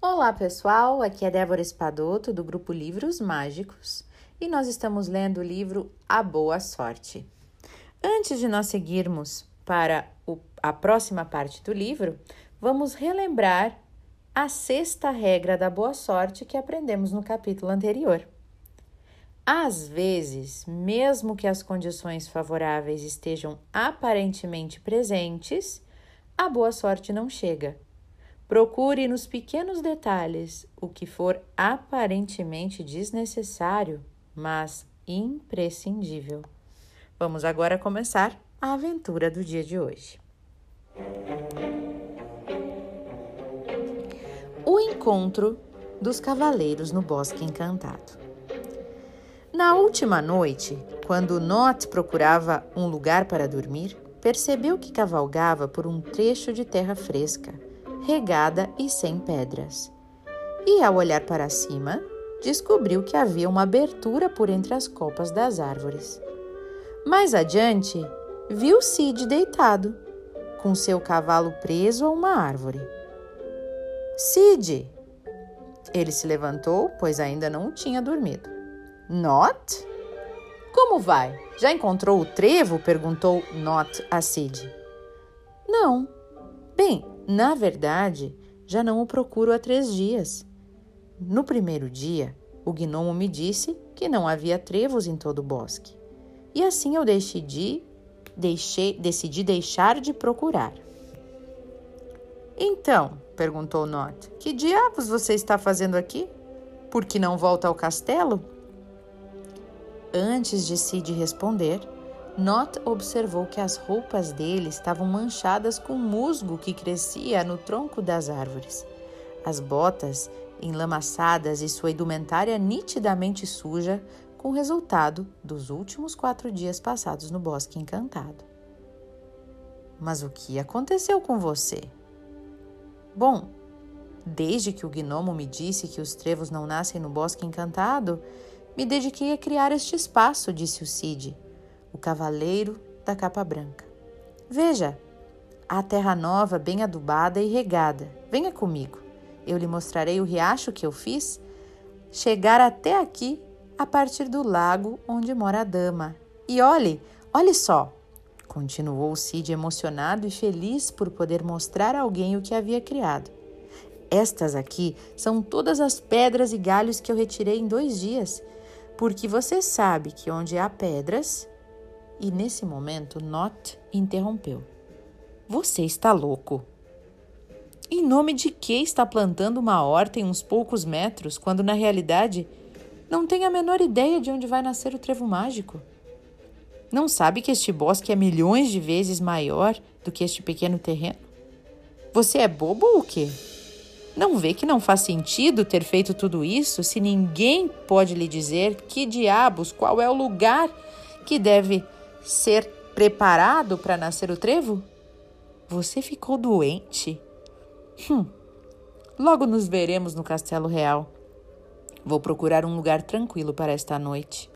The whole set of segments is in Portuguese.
Olá pessoal, aqui é Débora Espadoto do grupo Livros Mágicos e nós estamos lendo o livro A Boa Sorte. Antes de nós seguirmos para o, a próxima parte do livro, vamos relembrar a sexta regra da boa sorte que aprendemos no capítulo anterior. Às vezes, mesmo que as condições favoráveis estejam aparentemente presentes, a boa sorte não chega. Procure nos pequenos detalhes o que for aparentemente desnecessário, mas imprescindível. Vamos agora começar a aventura do dia de hoje. O encontro dos cavaleiros no Bosque Encantado. Na última noite, quando Not procurava um lugar para dormir, percebeu que cavalgava por um trecho de terra fresca, regada e sem pedras. E ao olhar para cima, descobriu que havia uma abertura por entre as copas das árvores. Mais adiante, viu Cid deitado, com seu cavalo preso a uma árvore. Cid! Ele se levantou, pois ainda não tinha dormido. Not? Como vai? Já encontrou o trevo? perguntou Not a Cid. Não. Bem, na verdade, já não o procuro há três dias. No primeiro dia, o gnomo me disse que não havia trevos em todo o bosque. E assim eu decidi, deixei, decidi deixar de procurar. Então, perguntou Not, que diabos você está fazendo aqui? Por que não volta ao castelo? Antes de Sid responder, Not observou que as roupas dele estavam manchadas com musgo que crescia no tronco das árvores. As botas enlamaçadas e sua indumentária nitidamente suja, com resultado dos últimos quatro dias passados no Bosque Encantado. Mas o que aconteceu com você? Bom, desde que o gnomo me disse que os trevos não nascem no Bosque Encantado, me dediquei a criar este espaço, disse o Cid, o cavaleiro da capa branca. Veja, a terra nova, bem adubada e regada. Venha comigo. Eu lhe mostrarei o riacho que eu fiz chegar até aqui a partir do lago onde mora a dama. E olhe, olhe só, continuou Cid emocionado e feliz por poder mostrar a alguém o que havia criado. Estas aqui são todas as pedras e galhos que eu retirei em dois dias porque você sabe que onde há pedras. E nesse momento, Not interrompeu. Você está louco? Em nome de que está plantando uma horta em uns poucos metros, quando na realidade não tem a menor ideia de onde vai nascer o trevo mágico? Não sabe que este bosque é milhões de vezes maior do que este pequeno terreno? Você é bobo ou o quê? Não vê que não faz sentido ter feito tudo isso se ninguém pode lhe dizer que diabos, qual é o lugar que deve ser preparado para nascer o trevo? Você ficou doente? Hum. Logo nos veremos no Castelo Real. Vou procurar um lugar tranquilo para esta noite.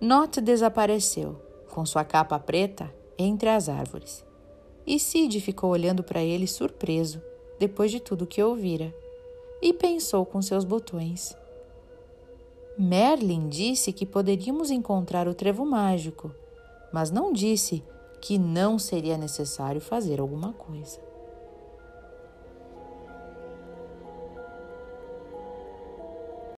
Not desapareceu, com sua capa preta, entre as árvores. E Sid ficou olhando para ele surpreso depois de tudo que ouvira, e pensou com seus botões. Merlin disse que poderíamos encontrar o trevo mágico, mas não disse que não seria necessário fazer alguma coisa.